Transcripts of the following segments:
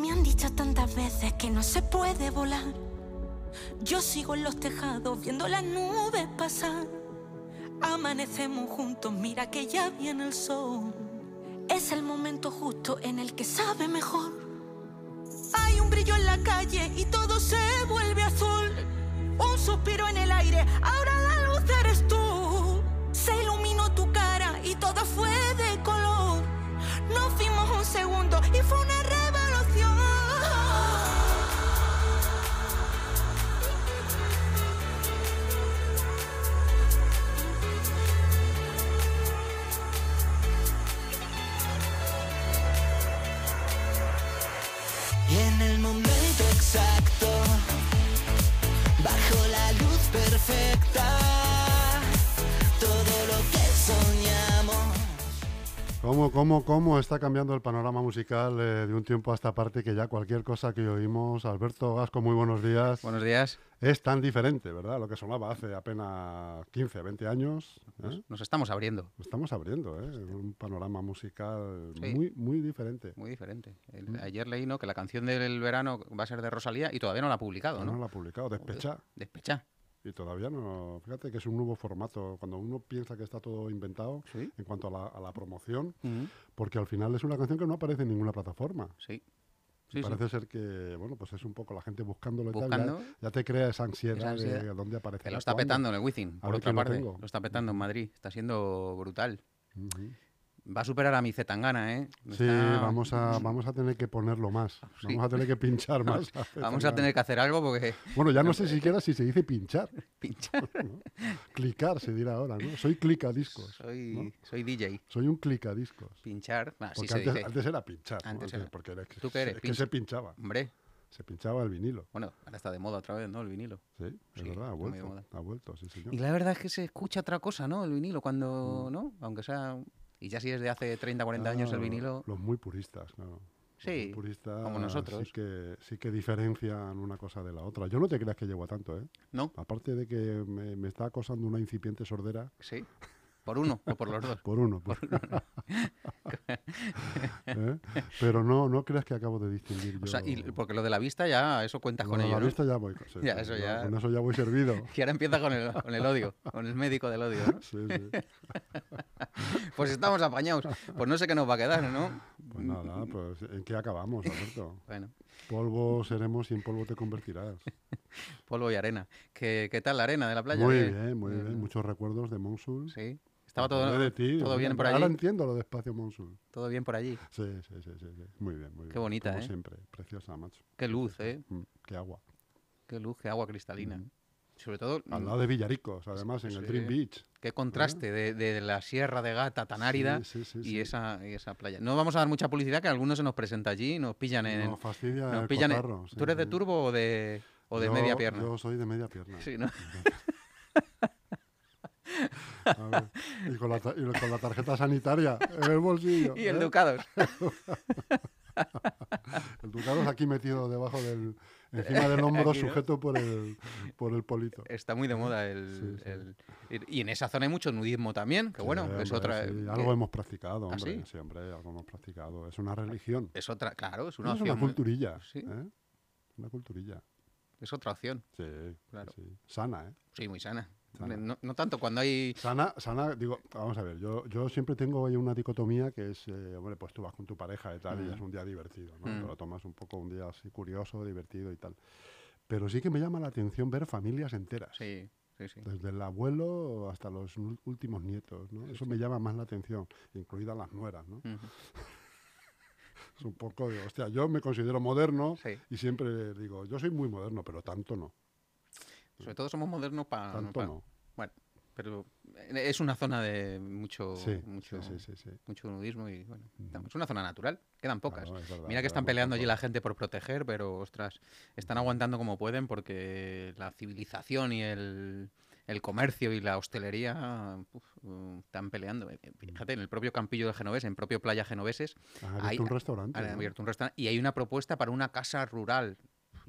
Me han dicho tantas veces que no se puede volar. Yo sigo en los tejados viendo las nubes pasar. Amanecemos juntos, mira que ya viene el sol. Es el momento justo en el que sabe mejor. Hay un brillo en la calle y todo se vuelve azul. Un suspiro en el aire, ahora la luz eres tú. Se iluminó tu cara y todo fue de color. Nos fuimos un segundo y ¿Cómo, cómo, cómo está cambiando el panorama musical eh, de un tiempo a esta parte que ya cualquier cosa que oímos, Alberto Gasco, muy buenos días, Buenos días. es tan diferente, ¿verdad? Lo que sonaba hace apenas 15, 20 años. ¿eh? Nos, nos estamos abriendo. Estamos abriendo, ¿eh? Un panorama musical Sí. muy, muy diferente. Muy diferente. El- Mm. Ayer leí ¿no? que la canción del verano va a ser de Rosalía y todavía no la ha publicado, No ¿no? lo ha publicado, Despechá. Despecha. Y todavía no. Fíjate que es un nuevo formato. Cuando uno piensa que está todo inventado Sí. en cuanto a la, a la promoción, porque al final es una canción que no aparece en ninguna plataforma. Sí. Parece ser que, bueno, pues es un poco la gente buscándolo y tal. Ya, ya te crea esa ansiedad, Esa ansiedad. de dónde aparece. Que lo está petando en el Wizzing, por otra lo parte. Lo está petando en Madrid. Está siendo brutal. Ujú. Va a superar a mi Zetangana, ¿eh? Sí, Está- vamos a, vamos a tener que ponerlo más. Sí. Vamos a tener que pinchar más. Vamos a tener que hacer algo porque Bueno, ya no sé siquiera si se dice pinchar. pinchar. ¿no? Clicar se dirá ahora, ¿no? Soy clicadiscos. Soy, ¿no? soy DJ. Soy un clicadiscos. Pinchar. Ah, sí Porque se antes, dice. antes era pinchar. Antes era. Porque era que, ¿Tú qué eres? es que se pinchaba. Hombre. Se pinchaba el vinilo. Bueno, ahora está de moda otra vez, ¿no? El vinilo. Sí, es Sí, verdad, ha vuelto. Ha vuelto, sí, señor. Y la verdad es que se escucha otra cosa, ¿no? El vinilo cuando, Mm. ¿no? Aunque sea... Y ya si es de hace 30, 40 años el Ah, vinilo... Los muy puristas, claro. Sí, puristas como nosotros. Sí que, sí que diferencian una cosa de la otra. Yo no te creas que llego a tanto, ¿eh? ¿No? Aparte de que me, me está acosando una incipiente sordera, Sí. ¿Por uno o por los dos? por uno. por- ¿Eh? Pero no, no creas que acabo de distinguir yo. O sea, y porque lo de la vista ya, eso cuentas Lo con de ello, la ¿no? vista ya voy. sí, Ya, sí, eso ya- Con eso ya voy servido. Y ahora empieza con el, con el odio, con el médico del odio, ¿no? Sí, sí. Pues estamos apañados. Pues no sé qué nos va a quedar, ¿no? Pues nada, pues ¿en qué acabamos, Alberto? Bueno, Polvo seremos y en polvo te convertirás. polvo y arena. ¿Qué, qué tal la arena de la playa? Muy ¿Qué? bien, muy bien. Muchos recuerdos de Monsul. Sí. Estaba todo, de ti, todo bien por Ahora allí. entiendo lo de Espacio Monsul. Todo bien por allí. Sí, sí, sí, sí, sí. Muy bien, muy bien. Qué bonita, Como ¿eh? siempre, preciosa, macho. Qué luz, ¿eh? Mm, qué agua. Qué luz, qué agua cristalina. Sobre todo, Al mm, lado de Villaricos, además, en el. Dream Beach. qué contraste de, de la Sierra de Gata tan árida Sí, sí, sí, y. Esa, y esa playa. No vamos a dar mucha publicidad, que algunos se nos presenta allí, nos pillan en... No fastidia nos el pillan en- cotarro, sí, ¿Tú eres de turbo o de, o de Yo- media pierna? Yo soy de media pierna. Sí, ¿no? A ver, y, con la, y con la tarjeta sanitaria en el bolsillo. Y el ¿eh? Ducados. El Ducados aquí metido debajo del. Encima del hombro, Aquí, ¿no? sujeto por el, por el polito. Está muy de moda el, Sí, sí. el- Y en esa zona hay mucho nudismo también, que bueno, Sí, es hombre, otra... Algo hemos practicado, ¿Ah, hombre. sí? hombre, algo hemos practicado. Es una religión. Es otra, claro, es una es opción. una culturilla. Sí. ¿eh? Una culturilla. Es otra opción. Sí, Claro. Sana, ¿eh? Sí, muy sana. Sana. No, no tanto cuando hay... Sana, sana, digo, vamos a ver, yo, yo siempre tengo una dicotomía que es, eh, hombre, pues tú vas con tu pareja y tal, y Mm. es un día divertido, ¿no? Mm. Te lo tomas un poco un día así curioso, divertido y tal. Pero sí que me llama la atención ver familias enteras. Sí, sí, sí. Desde el abuelo hasta los últimos nietos, ¿no? Eso me llama más la atención, incluidas las nueras, ¿no? Es un poco de, hostia, yo me considero moderno Sí. y siempre digo, yo soy muy moderno, pero tanto no, Sobre todo somos modernos para... tanto no. Bueno, pero es una zona de mucho, Sí, mucho, sí, sí, sí, sí. mucho nudismo y bueno, es una zona natural, quedan pocas. Claro, es verdad, Mira que están peleando allí la gente por proteger, pero ostras, están aguantando como pueden porque la civilización y el, el comercio y la hostelería uf, están peleando. Eh, eh, Fíjate, en el propio Campillo del Genovés, en propio Playa Genoveses, Han abierto hay- un restaurante. han ¿no? abierto un restaurante y hay una propuesta para una casa rural.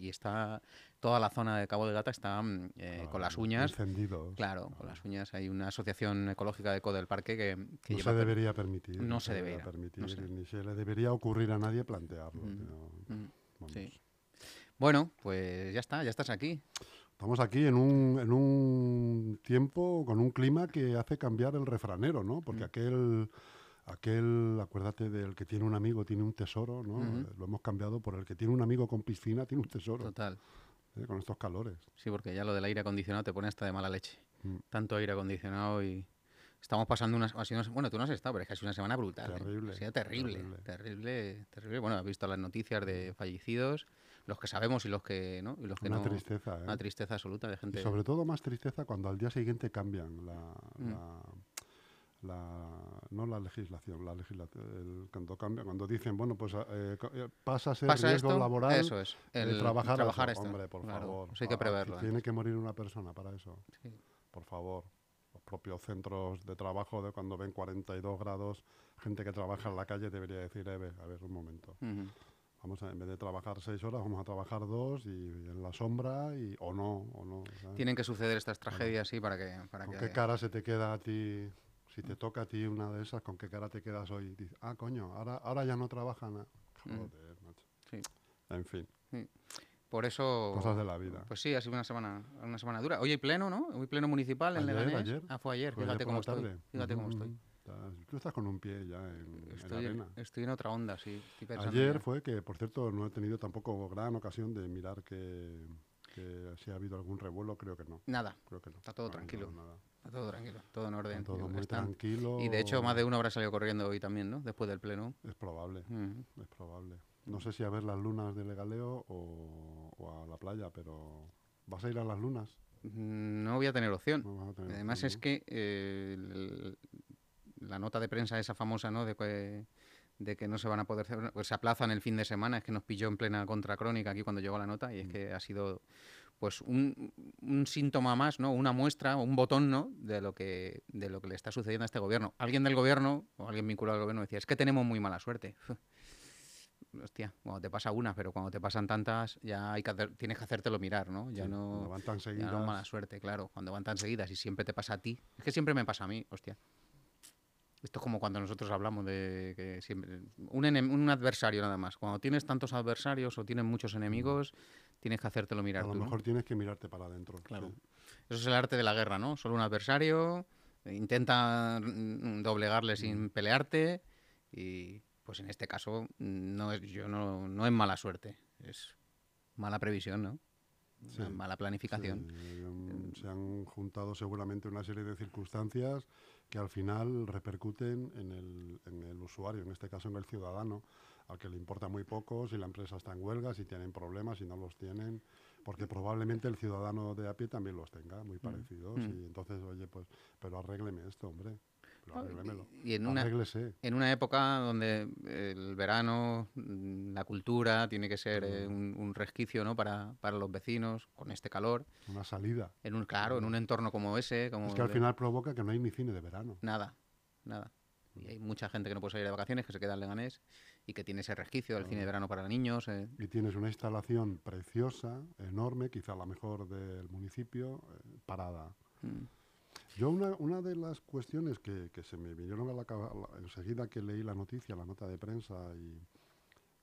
Y está toda la zona de Cabo de Gata está mm, eh, con Ah, las uñas Encendidos. Claro, con las uñas hay una asociación ecológica de eco del parque que, que no lleva se debería permitir. No se debería permitir, no se- ni se le debería ocurrir a nadie plantearlo. Mm, sino- Mm. Vamos. Sí. Bueno, pues ya está, ya estás aquí. Estamos aquí en un, en un tiempo con un clima que hace cambiar el refranero, ¿no? Porque Mm. aquel, aquel, acuérdate del que tiene un amigo tiene un tesoro, ¿no? Eh, Lo hemos cambiado por el que tiene un amigo con piscina tiene un tesoro, Total. ¿eh? con estos calores. Sí, porque ya lo del aire acondicionado te pone hasta de mala leche. Mm. Tanto aire acondicionado y estamos pasando unas, bueno, tú no has estado, pero es que ha sido una semana brutal. ¿eh? Terrible, Ha sido terrible, terrible. terrible, terrible, Bueno, has visto las noticias de fallecidos, los que sabemos y los que no, y los que Una no. tristeza, ¿eh? Una tristeza absoluta de Y gente. sobre todo más tristeza cuando al día siguiente cambian la, Mm. la, la- no la legislación, la legislación, cuando cambia, cuando dicen, bueno, pues eh, eh, pasa a ser Pasa riesgo esto, laboral eso es. de El trabajar, trabajar eso. esto. hombre, por Claro, favor. hay que Ah, preverlo Tiene antes. que morir una persona para eso, Sí. por favor. Los propios centros de trabajo de cuando ven 42 grados, gente que trabaja en la calle debería decir, "Eh, ve, a ver, un momento. Vamos a, en vez de trabajar seis horas, vamos a trabajar dos y, en la sombra y, o no, o no. ¿sabes? Tienen que suceder estas tragedias, sí, para que. Para ¿Con que qué cara se te queda a ti? Si te toca a ti una de esas, ¿con qué cara te quedas hoy? Dices, ah, coño, ahora, ahora ya no trabajan. ah". Mm. Joder, macho. Sí. En fin, Por eso. cosas de la vida. Pues sí, ha sido una semana, una semana dura. Hoy hay pleno, ¿no? Hoy pleno municipal en Ayer, Leganés. ayer. Ah, fue ayer. Fue Fíjate ayer cómo la estoy. tarde. Fíjate cómo estoy. tú estás con un pie ya en, en Estoy, arena. estoy en otra onda, sí. Estoy Ayer ya. fue que, por cierto, no he tenido tampoco gran ocasión de mirar que, que si ha habido algún revuelo, creo que no. Nada, Creo que no. Está todo No, no, tranquilo. nada. está todo tranquilo, todo en orden. Está todo muy tranquilo. Y de hecho, más de uno habrá salido corriendo hoy también, ¿no? Después del pleno. Es probable. Es probable. No sé si a ver las lunas de Legaleo o, o a la playa, pero ¿vas a ir a las lunas? Mm, No voy a tener opción. No a tener Además opción, es que eh, el- la nota de prensa esa famosa, ¿no? De que, de que no se van a poder hacer, pues se aplazan el fin de semana, es que nos pilló en plena contracrónica aquí cuando llegó la nota y es Mm. que ha sido pues un, un síntoma más, ¿no? Una muestra, un botón, ¿no? De lo que de lo que le está sucediendo a este gobierno. Alguien del gobierno o alguien vinculado al gobierno decía, "Es que tenemos muy mala suerte." Hostia, cuando te pasa una, pero cuando te pasan tantas, ya hay que hacer- tienes que hacértelo mirar, ¿no? Ya Sí, no cuando van tan ya seguidas. no mala suerte, claro. Cuando van tan seguidas y siempre te pasa a ti. Es que siempre me pasa a mí, hostia. Esto es como cuando nosotros hablamos de que siempre. Un, enem- un adversario nada más. Cuando tienes tantos adversarios o tienes muchos enemigos, tienes que hacértelo a mirar lo tú. ¿no? mejor tienes que mirarte para adentro. Claro. sí. Eso es el arte de la guerra, ¿no? Solo un adversario, eh, intenta mm, doblegarle sin pelearte y pues en este caso no es, yo no, no es mala suerte, es mala previsión, ¿no? Una Sí, mala planificación. Sí, se han juntado seguramente una serie de circunstancias que al final repercuten en el, en el usuario, en este caso en el ciudadano, al que le importa muy poco si la empresa está en huelga, si tienen problemas, si no los tienen, porque probablemente el ciudadano de a pie también los tenga, muy parecidos. Mm. Y entonces, oye, pues, pero arrégleme esto, hombre, pero. Y en una, Arréglese. en una época donde el verano, mm, la cultura tiene que ser eh, un, un resquicio ¿no? para, para los vecinos, con este calor, Una salida. en un claro, en un entorno como ese, como Es que al de- final provoca que no hay ni cine de verano. nada, nada. Y hay mucha gente que no puede salir de vacaciones, que se queda en Leganés y que tiene ese resquicio del cine de verano para niños. eh, Y tienes una instalación preciosa, enorme, quizá la mejor del municipio, eh, parada. mm, Yo una, una de las cuestiones que, que se me vinieron a la cabeza enseguida que leí la noticia, la nota de prensa y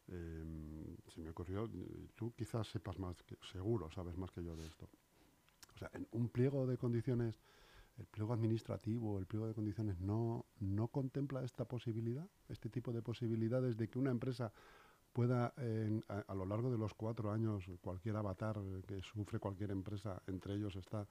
em, se me ocurrió, tú quizás sepas más, seguro sabes más que yo de esto. O sea, en un pliego de condiciones, el pliego administrativo, el pliego de condiciones no, no contempla esta posibilidad, este tipo de posibilidades de que una empresa pueda a lo largo de los cuatro años cualquier avatar que sufre cualquier empresa, entre ellos está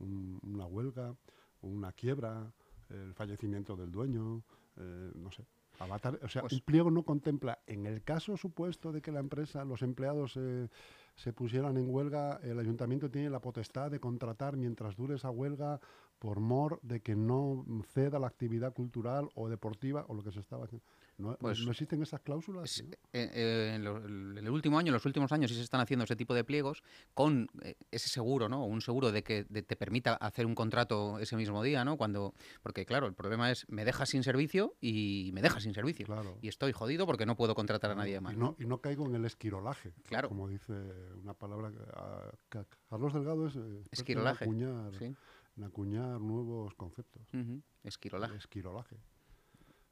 un- una huelga, una quiebra, el fallecimiento del dueño, eh, no sé. Avatar, o sea, Pues- un pliego no contempla, en el caso supuesto de que la empresa, los empleados eh, se pusieran en huelga, el ayuntamiento tiene la potestad de contratar mientras dure esa huelga por mor de que no ceda la actividad cultural o deportiva o lo que se estaba haciendo. ¿No, Pues- no existen esas cláusulas? Es- eh, eh, en, lo- en el último año, en los últimos años, sí se están haciendo ese tipo de pliegos con eh, ese seguro, ¿no? Un seguro de que de- te permita hacer un contrato ese mismo día, ¿no? Cuando, porque claro, el problema es me dejas sin servicio y me dejas sin servicio. Claro. Y estoy jodido porque no puedo contratar a nadie más. Y no, y no caigo en el esquirolaje. Claro. Como dice una palabra. a- Carlos Delgado es. eh, experto en Esquirolaje. acuñar, Sí. en acuñar nuevos conceptos. Esquirolaje. Esquirolaje.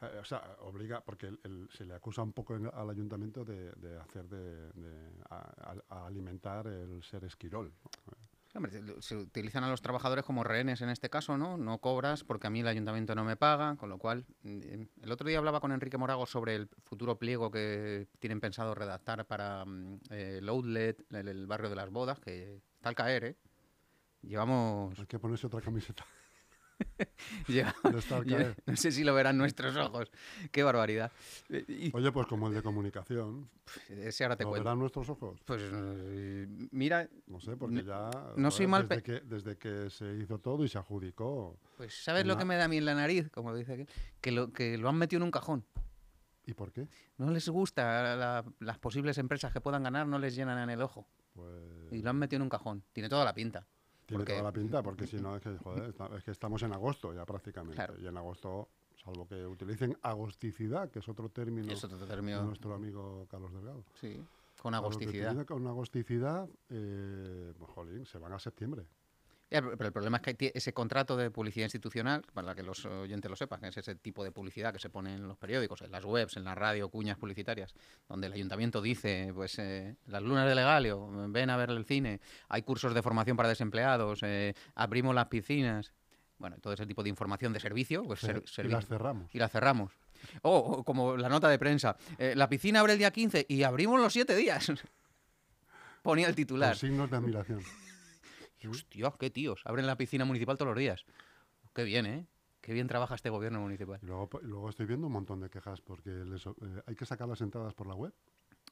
Eh, o sea, obliga, porque el- el- se le acusa un poco en- al ayuntamiento de, de hacer de, de- a, alimentar el ser esquirol. ¿no? Hombre, se- se utilizan a los trabajadores como rehenes en este caso, ¿no? No cobras porque a mí el ayuntamiento no me paga, con lo cual... mm, El otro día hablaba con Enrique Morago sobre el futuro pliego que tienen pensado redactar para mm, eh, el outlet, el, el barrio de las bodas, que está al caer, ¿eh? Llevamos... Hay que ponerse otra camiseta. lleva- caer. no sé si lo verán nuestros ojos. Qué barbaridad. Eh, Oye, pues como el de comunicación, ese ahora te ¿lo cuento. verán nuestros ojos? Pues eh, mira, No sé, porque ya... no soy mal desde, que, desde que se hizo todo y se adjudicó. pues ¿sabes lo que me da a mí en la nariz? Como dice aquel? que lo, que lo han metido en un cajón. ¿Y por qué? No les gusta la- las posibles empresas que puedan ganar, no les llenan en el ojo. Pues Y lo han metido en un cajón. Tiene toda la pinta. Tiene porque- toda la pinta, porque si no es que, joder, es que estamos en agosto ya prácticamente. Claro. Y en agosto, salvo que utilicen agosticidad, que es otro término de nuestro amigo Carlos Delgado. Sí, con agosticidad. Con agosticidad, eh, pues, jolín, se van a septiembre. Ya, pero el problema es que ese contrato de publicidad institucional, para que los oyentes lo sepan, que es ese tipo de publicidad que se pone en los periódicos, en las webs, en la radio, cuñas publicitarias, donde el ayuntamiento dice, pues, eh, las lunas de Legalio, ven a ver el cine, hay cursos de formación para desempleados, eh, abrimos las piscinas, bueno, todo ese tipo de información de servicio, pues ser- y servi- las cerramos. y la cerramos. O como la nota de prensa, eh, la piscina abre el día 15 y abrimos los 7 días. Ponía el Con titular. signos de admiración. Hostia, qué tíos. Abren la piscina municipal todos los días. Qué bien, ¿eh? Qué bien trabaja este gobierno municipal. Y luego, y luego estoy viendo un montón de quejas porque les eh, hay que sacar las entradas por la web.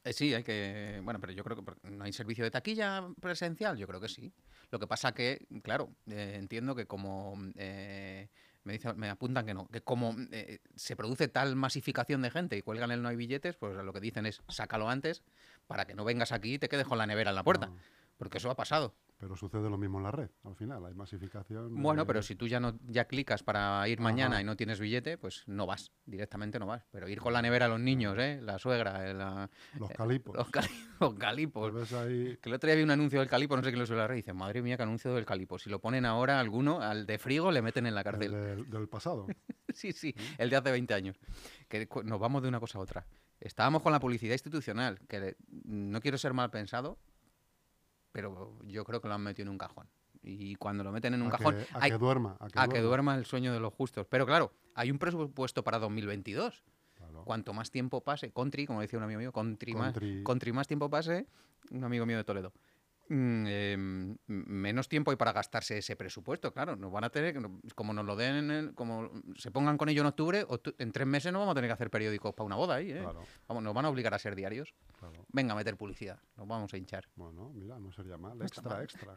Eh, sí, hay que. Bueno, pero yo creo que no hay servicio de taquilla presencial. Yo creo que sí. Lo que pasa que, claro, eh, entiendo que como eh, me dice, me apuntan que no, que como eh, se produce tal masificación de gente y cuelgan el no hay billetes, pues lo que dicen es sácalo antes para que no vengas aquí y te quedes con la nevera en la puerta, No, porque eso ha pasado. Pero sucede lo mismo en la red. Al final, hay masificación. Bueno, eh, pero si tú ya no ya clicas para ir mañana Ajá. y no tienes billete, pues no vas, directamente no vas. Pero ir con la nevera a los niños, ¿eh? La suegra, eh, la- Los calipos. los, cali- los calipos. Ahí Que el otro día vi un anuncio del calipo, no sé quién lo suele la red, y dice, madre mía, qué anuncio del calipo. Si lo ponen ahora alguno, al de frigo le meten en la el cárcel. del, del pasado. Sí, sí, el de hace 20 años. Que nos vamos de una cosa a otra. Estábamos con la publicidad institucional, que no quiero ser mal pensado, pero yo creo que lo han metido en un cajón. Y cuando lo meten en un a cajón, que, a hay- que duerma. A que, a que duerma el sueño de los justos. Pero claro, hay un presupuesto para 2022. Claro. Cuanto más tiempo pase, country, como decía un amigo mío, country, Más, Country. country más tiempo pase, un amigo mío de Toledo, eh, m- menos tiempo hay para gastarse ese presupuesto, claro. Nos van a tener, como nos lo den, en el- como se pongan con ello en octubre, octu- en tres meses no vamos a tener que hacer periódicos para una boda ahí, ¿eh? Claro, Vamos, nos van a obligar a ser diarios. claro. Venga a meter publicidad, nos vamos a hinchar. Bueno, mira, no sería mal. Extra, mal. extra.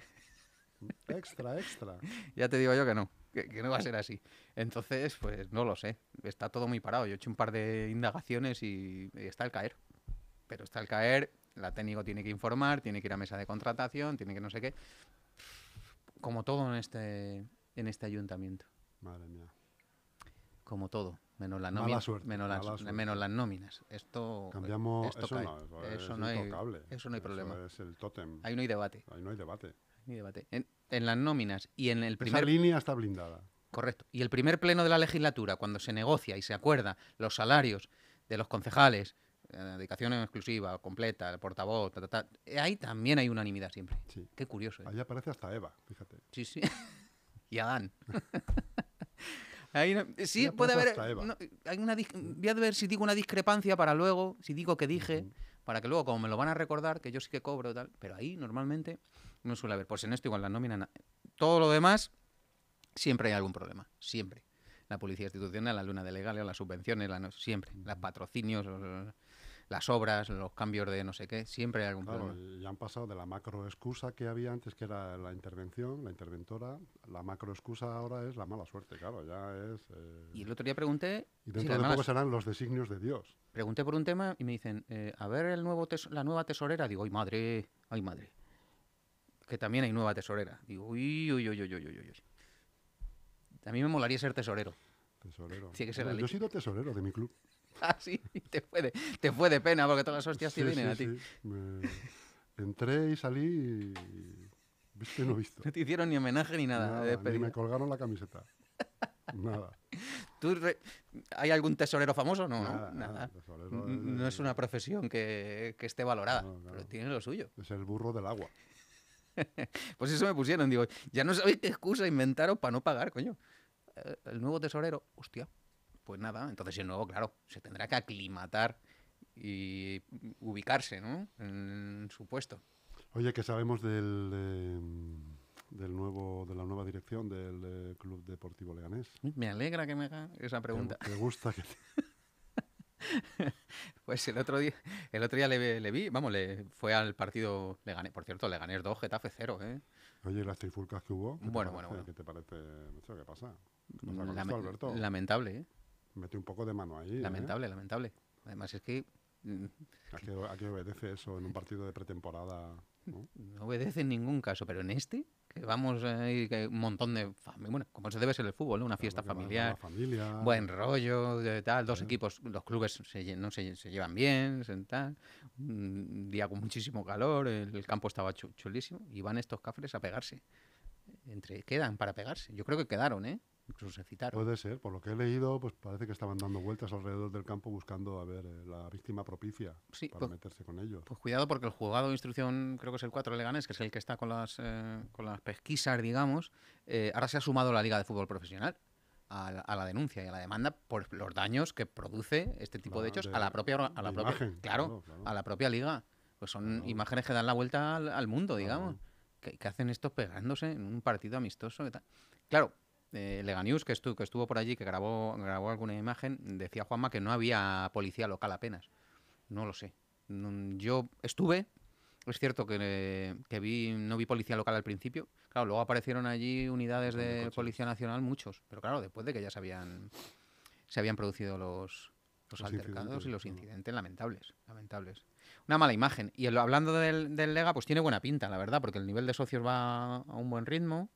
Extra, extra. Ya te digo yo que no, que, que no va a ser así. Entonces, pues no lo sé. Está todo muy parado. Yo he hecho un par de indagaciones y, y está al caer. Pero está al caer, la técnico tiene que informar, tiene que ir a mesa de contratación, tiene que no sé qué. Como todo en este, en este ayuntamiento. Madre mía. Como todo. Menos las Mala nóminas. suerte, menos, las, suerte. menos las nóminas. Esto, Cambiamos. esto eso cae. no, eso, Eso es no hay- eso no hay problema. Eso es el tótem. Ahí no hay debate. Ahí no hay debate. hay debate. En, en las nóminas y en el primer Esa línea está blindada. Correcto. Y el primer pleno de la legislatura, cuando se negocia y se acuerda los salarios de los concejales, dedicación exclusiva, completa, el portavoz, ta, ta, ta, eh, ahí también hay unanimidad siempre. Sí. Qué curioso. ¿eh? Ahí aparece hasta Eva, fíjate. Sí, sí. y Adán. Ahí no- eh, sí, puede haber. no, hay una, dis- voy a ver si digo una discrepancia para luego, si digo que dije, para que luego, como me lo van a recordar, que yo sí que cobro tal. Pero ahí normalmente no suele haber. Pues en esto igual la nómina. na- Todo lo demás, siempre hay algún problema. Siempre. La policía institucional, la luna de legales, las subvenciones, la no- siempre. Los patrocinios, los- las obras, los cambios de no sé qué, siempre hay algún Claro, problema. ya han pasado de la macro excusa que había antes, que era la intervención, la interventora. La macro excusa ahora es la mala suerte, claro, ya es. eh, Y el otro día pregunté. y dentro de poco serán los designios de Dios. Pregunté por un tema y me dicen, eh, a ver el nuevo la nueva tesorera. Digo, ay madre, ay madre. Que también hay nueva tesorera. Digo, uy, uy, uy, uy, uy, uy, uy. A mí me molaría ser tesorero. Tesorero. Tiene que ser Bueno, yo he sido tesorero de mi club. Ah, sí, te fue de, te fue de pena porque todas las hostias te vienen sí, a ti. sí. Me- Entré y salí y. Visto y no visto. No te hicieron ni homenaje ni nada. de Nada, ni me colgaron la camiseta. Nada. ¿Tú re- ¿Hay algún tesorero famoso? No, Nada, no, nada, nada. tesorero es- No es una profesión que, que esté valorada, No, claro. pero tiene lo suyo. Es el burro del agua. Pues eso me pusieron, digo, ya no sabéis qué excusa inventaros para no pagar, coño. Eh, El nuevo tesorero, hostia, pues nada, entonces el nuevo, claro, se tendrá que aclimatar y ubicarse, ¿no? En su puesto. Oye, ¿qué sabemos del, eh, del nuevo, de la nueva dirección del eh, Club Deportivo Leganés? Me alegra que me haga esa pregunta. ¿Te, te gusta que Pues el otro día, el otro día le, le vi, vamos, le fue al partido Leganés, por cierto, Leganés 2, Getafe 0, ¿eh? Oye, ¿y las trifulcas que hubo? ¿qué Bueno, bueno, bueno. ¿Qué te parece? Qué pasa. ¿Qué pasa con Lame- esto, Alberto? lamentable, ¿eh? Mete un poco de mano ahí. ¿eh? Lamentable, lamentable. Además es que mm, ¿A qué, a qué obedece eso en un partido de pretemporada? ¿no? no obedece en ningún caso, pero en este, que vamos ahí, que un montón de bueno, como se debe ser el fútbol, ¿no? Una fiesta Claro, familiar, familia. buen rollo, de tal, dos equipos, los clubes se, lle- no se, se llevan bien, se- tal, un día con muchísimo calor, el, el campo estaba chu- chulísimo, y van estos cafres a pegarse. Entre quedan para pegarse. Yo creo que quedaron, ¿eh? Incluso se citaron. Puede ser, por lo que he leído, pues parece que estaban dando vueltas alrededor del campo buscando a ver eh, la víctima propicia Sí, para pues- meterse con ellos. Pues cuidado porque el juzgado de instrucción, creo que es el 4 de Leganés, que es el que está con las, eh, con las pesquisas, digamos, eh, ahora se ha sumado la Liga de Fútbol Profesional a la, a la denuncia y a la demanda por los daños que produce este tipo de hechos de- a la propia, a la propia imagen, claro, claro, claro. a la propia liga. Pues son Claro. imágenes que dan la vuelta al, al mundo, digamos. Que, que hacen estos pegándose en un partido amistoso y tal. Claro, eh, Leganius, que, estu- que estuvo por allí, que grabó, grabó alguna imagen, decía Juanma que no había policía local apenas. No lo sé. No- Yo estuve, es cierto que, que vi, no vi policía local al principio. Claro, luego aparecieron allí unidades de. Policía Nacional, muchos. Pero claro, después de que ya se habían, se habían producido los, los, Los altercados y los incidentes lamentables, lamentables. Una mala imagen. Y el- hablando del, del Lega, pues tiene buena pinta, la verdad, porque el nivel de socios va a un buen ritmo.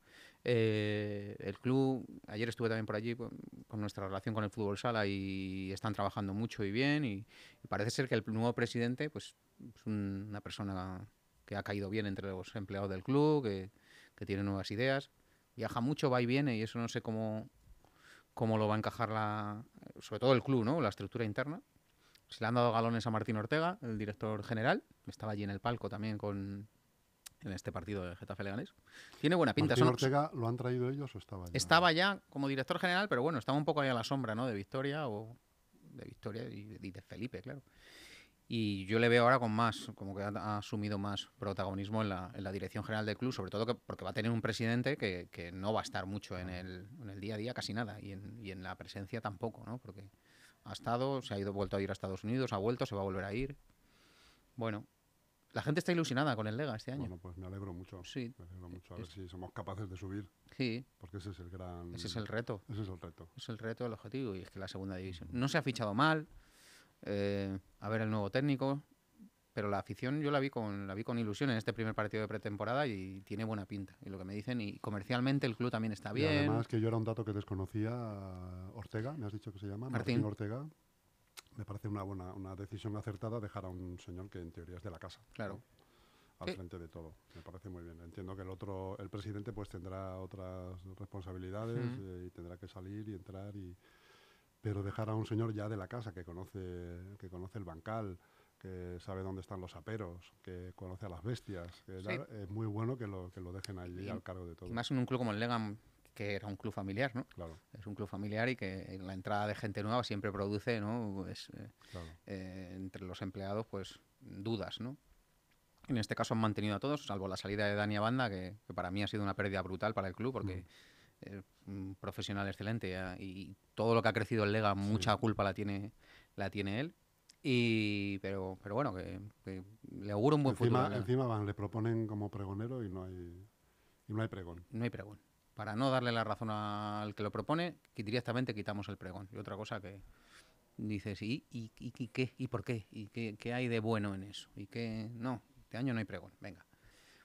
Eh, el club, ayer estuve también por allí con, con nuestra relación con el fútbol sala y están trabajando mucho y bien. Y, y parece ser que el nuevo presidente, pues, es un- una persona que ha caído bien entre los empleados del club, que, que tiene nuevas ideas. Viaja mucho, va y viene, y eso no sé cómo, cómo lo va a encajar la, sobre todo el club, ¿no? La estructura interna. Se le han dado galones a Martín Ortega, el director general. Estaba allí en el palco también con en este partido de Getafe Leganés. Tiene buena pinta. ¿Martín son- Ortega lo han traído ellos o estaba ya? estaba ya como director general, pero bueno, estaba un poco ahí a la sombra, ¿no? De Victoria o de Victoria y de, y de Felipe, claro. Y yo le veo ahora con más, como que ha, ha asumido más protagonismo en la, en la dirección general del club, sobre todo que, porque va a tener un presidente que, que no va a estar mucho en el, en el día a día, casi nada, y en, y en la presencia tampoco, ¿no? Porque ha estado, se ha ido, vuelto a ir a Estados Unidos, ha vuelto, se va a volver a ir. Bueno, la gente está ilusionada con el Lega este año. Bueno, pues me alegro mucho. Sí, Me alegro mucho a ver si somos capaces de subir, sí, porque ese es el gran... ese es el reto. ese es el reto. Es el reto, el objetivo, y es que la segunda división. No se ha fichado mal. eh, a ver el nuevo técnico. Pero la afición yo la vi con la vi con ilusión en este primer partido de pretemporada y tiene buena pinta. Y lo que me dicen, y comercialmente el club también está Y bien. además que yo era un dato que desconocía, Ortega, me has dicho que se llama, Martín, Martín. Ortega. Me parece una buena, una decisión acertada dejar a un señor que en teoría es de la casa. ¿no? Claro. Al Sí. frente de todo. Me parece muy bien. Entiendo que el otro, el presidente pues tendrá otras responsabilidades eh, y tendrá que salir y entrar y pero dejar a un señor ya de la casa que conoce, que conoce el bancal, que sabe dónde están los aperos, que conoce a las bestias, que Sí. da- es muy bueno que lo, que lo dejen allí Y- al cargo de todo. Y más en un club como el Legan, que era un club familiar, ¿no? Claro, Es un club familiar y que la entrada de gente nueva siempre produce, ¿no? Pues, eh, claro. eh, entre los empleados, pues dudas, ¿no? En este caso han mantenido a todos, salvo la salida de Dani Abanda, que, que para mí ha sido una pérdida brutal para el club, porque es un profesional excelente ya, y todo lo que ha crecido el Lega, mucha culpa la tiene, la tiene él. Y, pero, pero bueno, que, que le auguro un buen futuro. Encima, Lega. encima van, le proponen como pregonero y no hay, y no hay pregón. No hay pregón. Para no darle la razón al que lo propone, que directamente quitamos el pregón. Y otra cosa que dices, ¿y, y, y- y qué? ¿Y por qué? ¿Y qué, qué hay de bueno en eso? ¿Y qué? No, este año no hay pregón. Venga.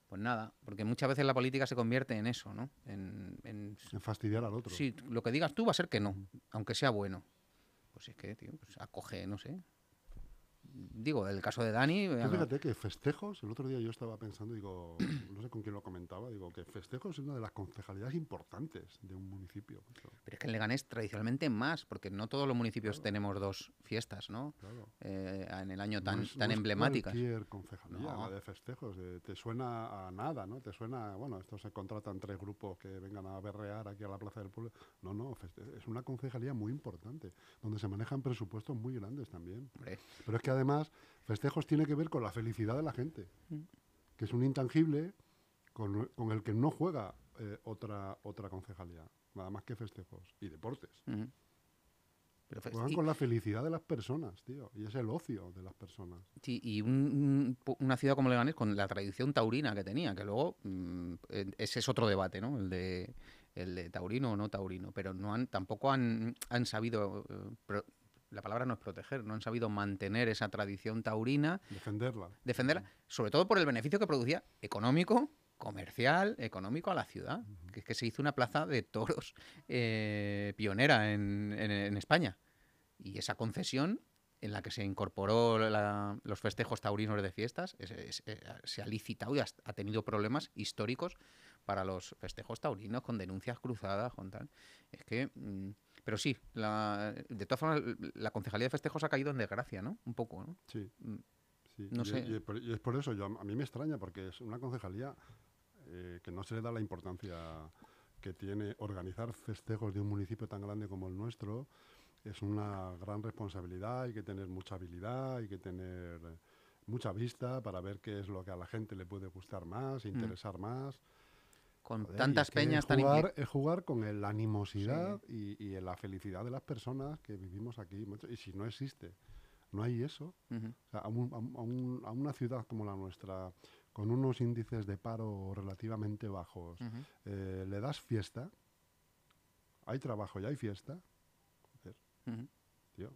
Pues nada, porque muchas veces la política se convierte en eso, ¿no? En, en- En fastidiar al otro. sí, lo que digas tú va a ser que no, aunque sea bueno. Pues es que, tío, pues acoge, no sé. Digo, el caso de Dani... Tú fíjate que festejos, el otro día yo estaba pensando, digo, no sé con quién lo comentaba, digo que festejos es una de las concejalías importantes de un municipio. Pero es que en Leganés tradicionalmente más, porque no todos los municipios tenemos dos fiestas, ¿no? Claro. Eh, en el año No tan, es- tan no emblemáticas. Cualquier concejalía No. de festejos, eh, te suena a nada, ¿no? Te suena, bueno, esto se contratan tres grupos que vengan a berrear aquí a la Plaza del Pueblo. No, no, es una concejalía muy importante, donde se manejan presupuestos muy grandes también. Hombre, Pero es que además, festejos tiene que ver con la felicidad de la gente, Mm. que es un intangible con, con el que no juega eh, otra, otra concejalía, nada más que festejos y deportes. Pero Juegan y- con la felicidad de las personas, tío, y es el ocio de las personas. Sí, y un- una ciudad como Leganés con la tradición taurina que tenía, que luego mm, ese es otro debate, ¿no? El de, el de taurino o no taurino, pero no han, tampoco han, han sabido, eh, pro- la palabra no es proteger, no han sabido mantener esa tradición taurina, Defenderla. defenderla, sobre todo por el beneficio que producía económico, comercial, económico a la ciudad, que es que se hizo una plaza de toros eh, pionera en, en- en España. Y esa concesión en la que se incorporó la- los festejos taurinos de fiestas es- es- eh, se ha licitado y ha tenido problemas históricos para los festejos taurinos con denuncias cruzadas, con tal. Es que... mm, pero sí, la- de todas formas, la concejalía de festejos ha caído en desgracia, ¿no? Un poco, ¿no? Sí. Mm. sí. No y, sé. y es por, y es por eso, yo, a mí me extraña, porque es una concejalía eh, que no se le da la importancia que tiene organizar festejos de un municipio tan grande como el nuestro. Es una gran responsabilidad, hay que tener mucha habilidad, hay que tener mucha vista para ver qué es lo que a la gente le puede gustar más, interesar más. Con Joder, tantas es que peñas tan jugar, es jugar con la animosidad y, y en la felicidad de las personas que vivimos aquí. Y si no existe, no hay eso, Ujú. o sea, a, un- a un- a un- a una ciudad como la nuestra, con unos índices de paro relativamente bajos, eh, le das fiesta, hay trabajo y hay fiesta, joder, Ujú. tío.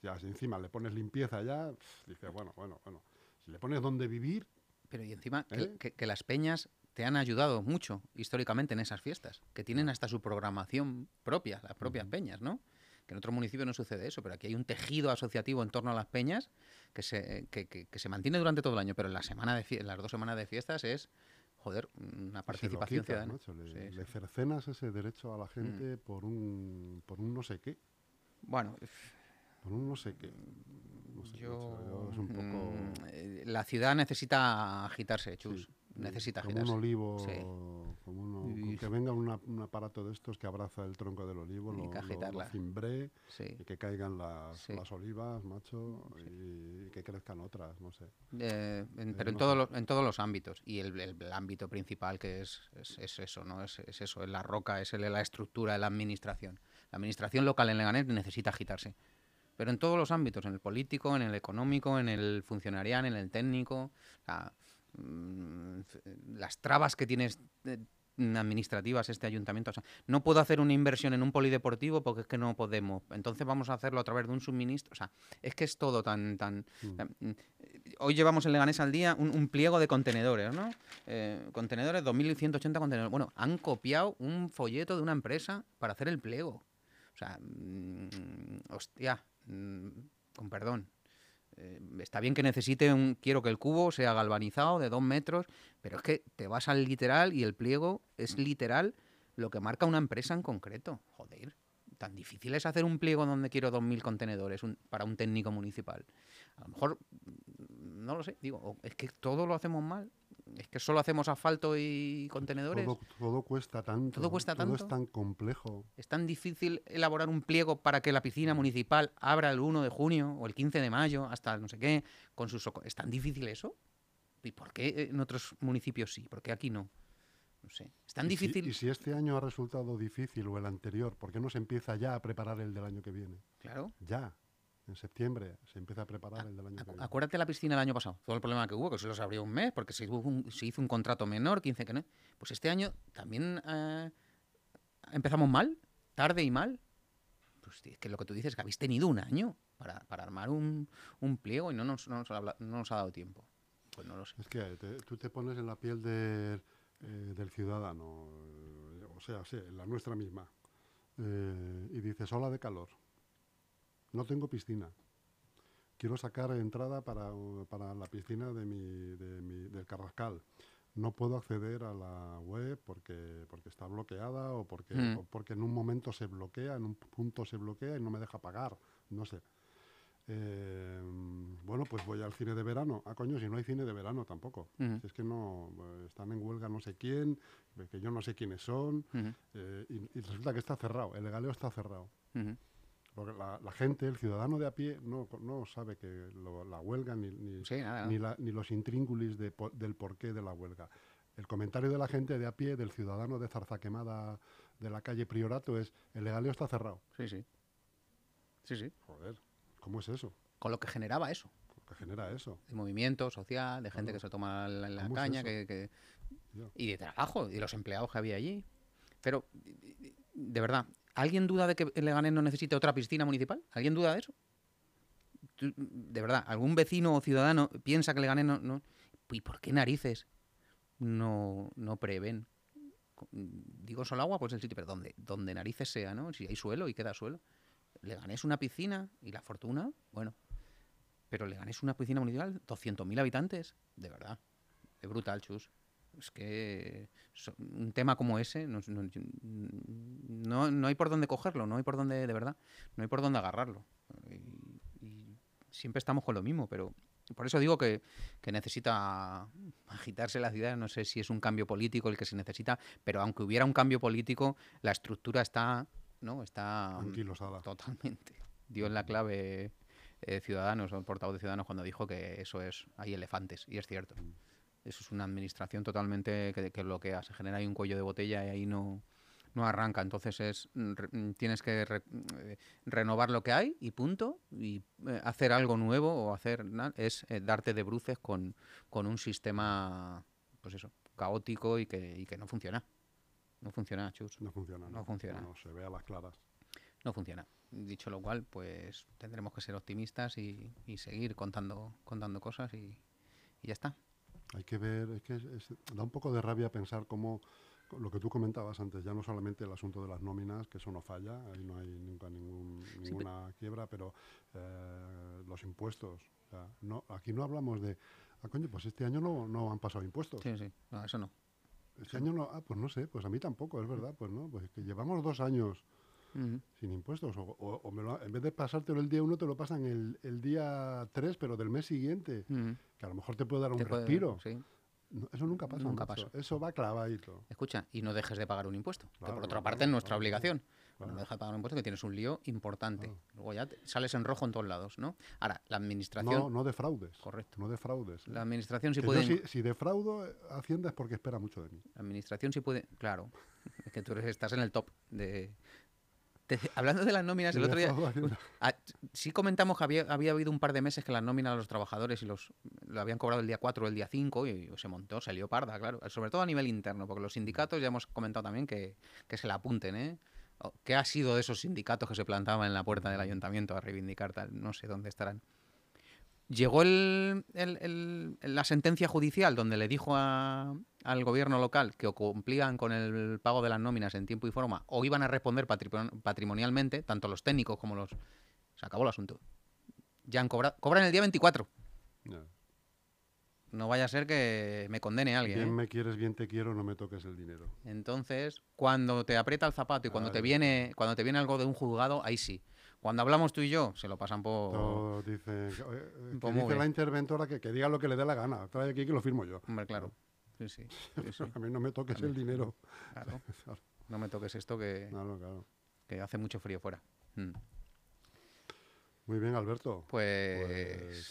Ya, si encima le pones limpieza ya, dices, bueno, bueno, bueno. Si le pones donde vivir, Pero y encima que, ¿Eh? que- que las peñas te han ayudado mucho históricamente en esas fiestas, que tienen hasta su programación propia, las propias peñas, ¿no? Que en otros municipios no sucede eso, pero aquí hay un tejido asociativo en torno a las peñas que se, que, que- que se mantiene durante todo el año, pero en la semana de las dos semanas de fiestas es, joder, una participación ciudadana. macho, le, Sí, Mm. sí. le cercenas ese derecho a la gente por, un, por un no sé qué, Bueno, por un no sé qué. No sé, yo, yo es un poco... mm, eh, la ciudad necesita agitarse, Chus. Sí, necesita como un olivo, Sí. como uno- Y- que venga una- un aparato de estos que abraza el tronco del olivo, Y lo, que lo- lo agitarla. cimbré Sí. y que caigan las, Sí. las olivas, macho, y, y que crezcan otras, no sé. Eh, en- Eh, pero en no sé. los, en todos los ámbitos. Y el, el- el ámbito principal que es, es, es eso, ¿no? Es, es eso, es la roca, es el- la estructura de la administración. La administración local en Leganés necesita agitarse. Pero en todos los ámbitos, en el político, en el económico, en el funcionarial, en el técnico. o sea, las trabas que tienes eh, administrativas este ayuntamiento. o sea, no puedo hacer una inversión en un polideportivo porque es que no podemos. Entonces vamos a hacerlo a través de un suministro. O sea, es que es todo tan... tan Mm. tan- mm, Hoy llevamos en Leganés al día un, un pliego de contenedores, ¿no? Eh, contenedores, 2.180 contenedores. Bueno, han copiado un folleto de una empresa para hacer el pliego. O sea, mm, hostia, mm, con perdón. Eh, está bien que necesite un. Quiero que el cubo sea galvanizado de dos metros, pero es que te vas al literal y el pliego es literal lo que marca una empresa en concreto. Joder, tan difícil es hacer un pliego donde quiero 2.000 contenedores un- para un técnico municipal. A lo mejor, mm, no lo sé, digo, es que todo lo hacemos mal. Es que solo hacemos asfalto y contenedores. Todo, todo cuesta tanto. Todo cuesta Todo tanto. es tan complejo. Es tan difícil elaborar un pliego para que la piscina municipal abra el 1 de junio o el 15 de mayo hasta no sé qué, con sus... ¿Es tan difícil eso? ¿Y por qué en otros municipios sí? ¿Por qué aquí no? No sé. Es tan Y si- difícil... y si este año ha resultado difícil o el anterior, ¿por qué no se empieza ya a preparar el del año que viene? Claro. Ya. En septiembre se empieza a preparar el del año que Acu- viene. Acuérdate la piscina el año pasado, todo el problema que hubo, que se los abrió un mes porque se hizo un, se hizo un contrato menor, 15 que no. Pues este año también eh, empezamos mal, tarde y mal. Pues es que lo que tú dices, que habéis tenido un año para, para armar un, un pliego y no nos, no, nos ha, no nos ha dado tiempo. Pues no lo sé. Es que te- tú te pones en la piel del, eh, del ciudadano, eh, o sea, sí, en la nuestra misma, eh, y dices, ola de calor, no tengo piscina, quiero sacar entrada para, para la piscina de mi, de mi- del Carrascal. No puedo acceder a la web porque, porque está bloqueada o porque, Mm. o porque en un momento se bloquea, en un punto se bloquea y no me deja pagar. No sé. Eh, bueno, pues voy al cine de verano. Ah, coño, si no hay cine de verano tampoco. Ujú. Si es que no, están en huelga no sé quién, que yo no sé quiénes son, Ujú, eh, y, y resulta que está cerrado, el legaleo está cerrado. ujú. Porque la, la gente, el ciudadano de a pie, no, no sabe que lo- la huelga ni, ni, Sí, nada. ni, la- ni los intríngulis de del porqué de la huelga. El comentario de la gente de a pie, del ciudadano de Zarzaquemada de la calle Priorato, es el legaleo está cerrado. Sí, sí. Sí, sí. Joder, ¿cómo es eso? Con lo que generaba eso. ¿Qué genera eso? De movimiento social, de gente Claro. que se toma la, la ¿Cómo es caña, que, que- y de trabajo, y los empleados que había allí. Pero, de verdad, ¿alguien duda de que Leganés no necesite otra piscina municipal? ¿Alguien duda de eso? De verdad, ¿algún vecino o ciudadano piensa que Leganés no... no ¿Y por qué narices no, no prevén? Digo solo agua, pues el sitio, pero donde, donde narices sea, ¿no? Si hay suelo y queda suelo. Leganés una piscina y la fortuna, bueno. Pero Leganés una piscina municipal, 200.000 habitantes, de verdad. Es brutal, chus. Es que un tema como ese no, no, no- no hay por dónde cogerlo, no hay por dónde, de verdad, no hay por dónde agarrarlo. Y, y siempre estamos con lo mismo, pero por eso digo que, que necesita agitarse la ciudad. No sé si es un cambio político el que se necesita, pero aunque hubiera un cambio político, la estructura está, ¿no? Está Anquilosada. Totalmente. Dio en la clave eh, Ciudadanos, o el portavoz de Ciudadanos, cuando dijo que eso es, hay elefantes, y es cierto. Eso es una administración totalmente que, que bloquea, se genera ahí un cuello de botella y ahí no, no arranca. Entonces es mm, re- mm, tienes que re- eh, renovar lo que hay y punto. Y eh, hacer algo nuevo o hacer es eh, darte de bruces con, con un sistema, pues eso, caótico y que, y que no funciona. No funciona, chus. No funciona. No funciona. No, se ve a las claras. No funciona. Dicho lo cual, pues tendremos que ser optimistas y, y seguir contando, contando cosas y, y ya está. Hay que ver, es que es- es- da un poco de rabia pensar cómo lo que tú comentabas antes, ya no solamente el asunto de las nóminas, que eso no falla, ahí no hay nunca ningún- ninguna quiebra, pero eh, los impuestos. o sea, no, aquí no hablamos de, ah, coño, pues este año no, no han pasado impuestos. Sí, sí. No, eso no. Este año no, ah, pues no sé, pues a mí tampoco, es verdad, pues no, pues que llevamos dos años Sin impuestos, o, o- o me lo- en vez de pasártelo el día uno, te lo pasan el, el día tres, pero del mes siguiente, que a lo mejor te puede dar un puede- respiro. sí. No, eso nunca pasa. Nunca pasa. Eso va clavadito. Escucha, y no dejes de pagar un impuesto. que por otra claro, parte claro, es nuestra obligación. No dejas de pagar un impuesto que tienes un lío importante. Luego ya te- sales en rojo en todos lados, ¿no? Ahora, la administración. No, no defraudes. Correcto. No defraudes. ¿eh? La administración sí Que puede. yo si, si defraudo Hacienda es porque espera mucho de mí. La administración sí puede. Claro. Es que tú eres- estás en el top de. Te- hablando de las nóminas, el otro día. Ah, sí comentamos que había, había habido un par de meses que las nóminas a los trabajadores y los lo habían cobrado el día 4 o el día 5 y, se montó, salió parda, claro. Sobre todo a nivel interno, porque los sindicatos ya hemos comentado también que, que se la apunten, ¿eh? ¿Qué ha sido de esos sindicatos que se plantaban en la puerta del ayuntamiento a reivindicar tal? No sé dónde estarán. Llegó el- el- el- la sentencia judicial donde le dijo a- al gobierno local que o cumplían con el pago de las nóminas en tiempo y forma o iban a responder patri- patrimonialmente, tanto los técnicos como los... Se acabó el asunto. Ya han cobrado... Cobran el día 24. Ya. No vaya a ser que me condene alguien. Bien ¿eh? me quieres, bien te quiero, no me toques el dinero. Entonces, cuando te aprieta el zapato y cuando te viene cuando te viene algo de un juzgado, ahí sí. Cuando hablamos tú y yo, se lo pasan por... Que, oye, eh, que Pues muy dice la interventora que, que diga lo que le dé la gana. Trae aquí que lo firmo yo. Hombre, claro. Sí, sí. sí, sí, A mí no me toques el dinero. claro. No me toques esto que, Claro, claro. que hace mucho frío fuera. Mm. Muy bien, Alberto. Pues...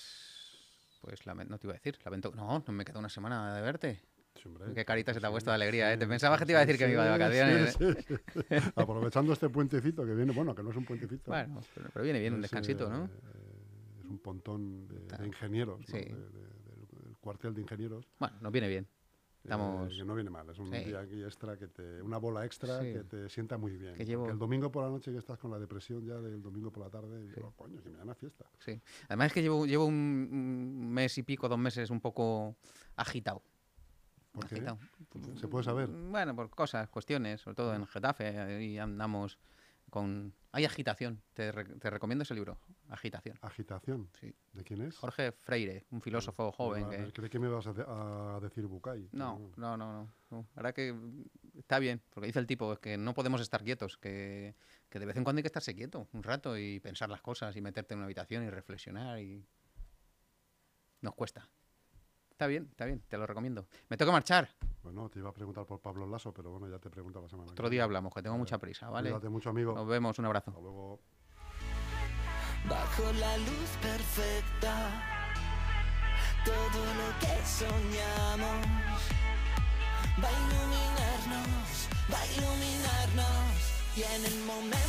Pues, lamen- no te iba a decir, lamento... No, no me queda una semana de verte. Sí, hombre. Qué carita se te ha Sí, puesto de alegría, ¿eh? Te sí, pensaba que te iba a decir que me iba de sí, vacaciones. ¿eh? sí, sí, sí. Aprovechando este puentecito que viene, bueno, que no es un puentecito. Bueno, pero, pero viene bien un Es, descansito, ¿no? eh, es un pontón de, ingenieros, ¿no? Sí. De- de- del, cuartel de ingenieros. Bueno, nos viene bien. eh, Estamos... que no viene mal, es un Sí. día aquí extra, que te, una bola extra Sí. que te sienta muy bien. Que llevo- Porque el domingo por la noche que estás con la depresión ya del domingo por la tarde, y digo, coño, que me dan a fiesta. Sí. Además es que llevo, llevo un mes y pico, dos meses un poco agitado. ¿Por qué? Agitado. ¿Se puede saber? Mm, Bueno, por cosas, cuestiones, sobre todo en Getafe, ahí andamos con... Hay agitación. Te, re- te recomiendo ese libro, Agitación. Agitación. Sí. ¿De quién es? Jorge Freire, un filósofo joven Ah, que... Creí que me ibas a, de- a decir Bucay. No, no, no, no. no. Ahora que mm, está bien, porque dice el tipo que no podemos estar quietos, que, que de vez en cuando hay que estarse quieto un rato y pensar las cosas y meterte en una habitación y reflexionar y nos cuesta. Está bien, está bien, te lo recomiendo. Me tengo que marchar. Bueno, te iba a preguntar por Pablo Lasso, pero bueno, ya te pregunto la semana que Otro día hablamos, que tengo mucha prisa, ¿vale? Cuídate mucho, amigo. Nos vemos, un abrazo. Hasta luego. Bajo la luz perfecta, todo lo que soñamos va a iluminarnos, va a iluminarnos y en el momento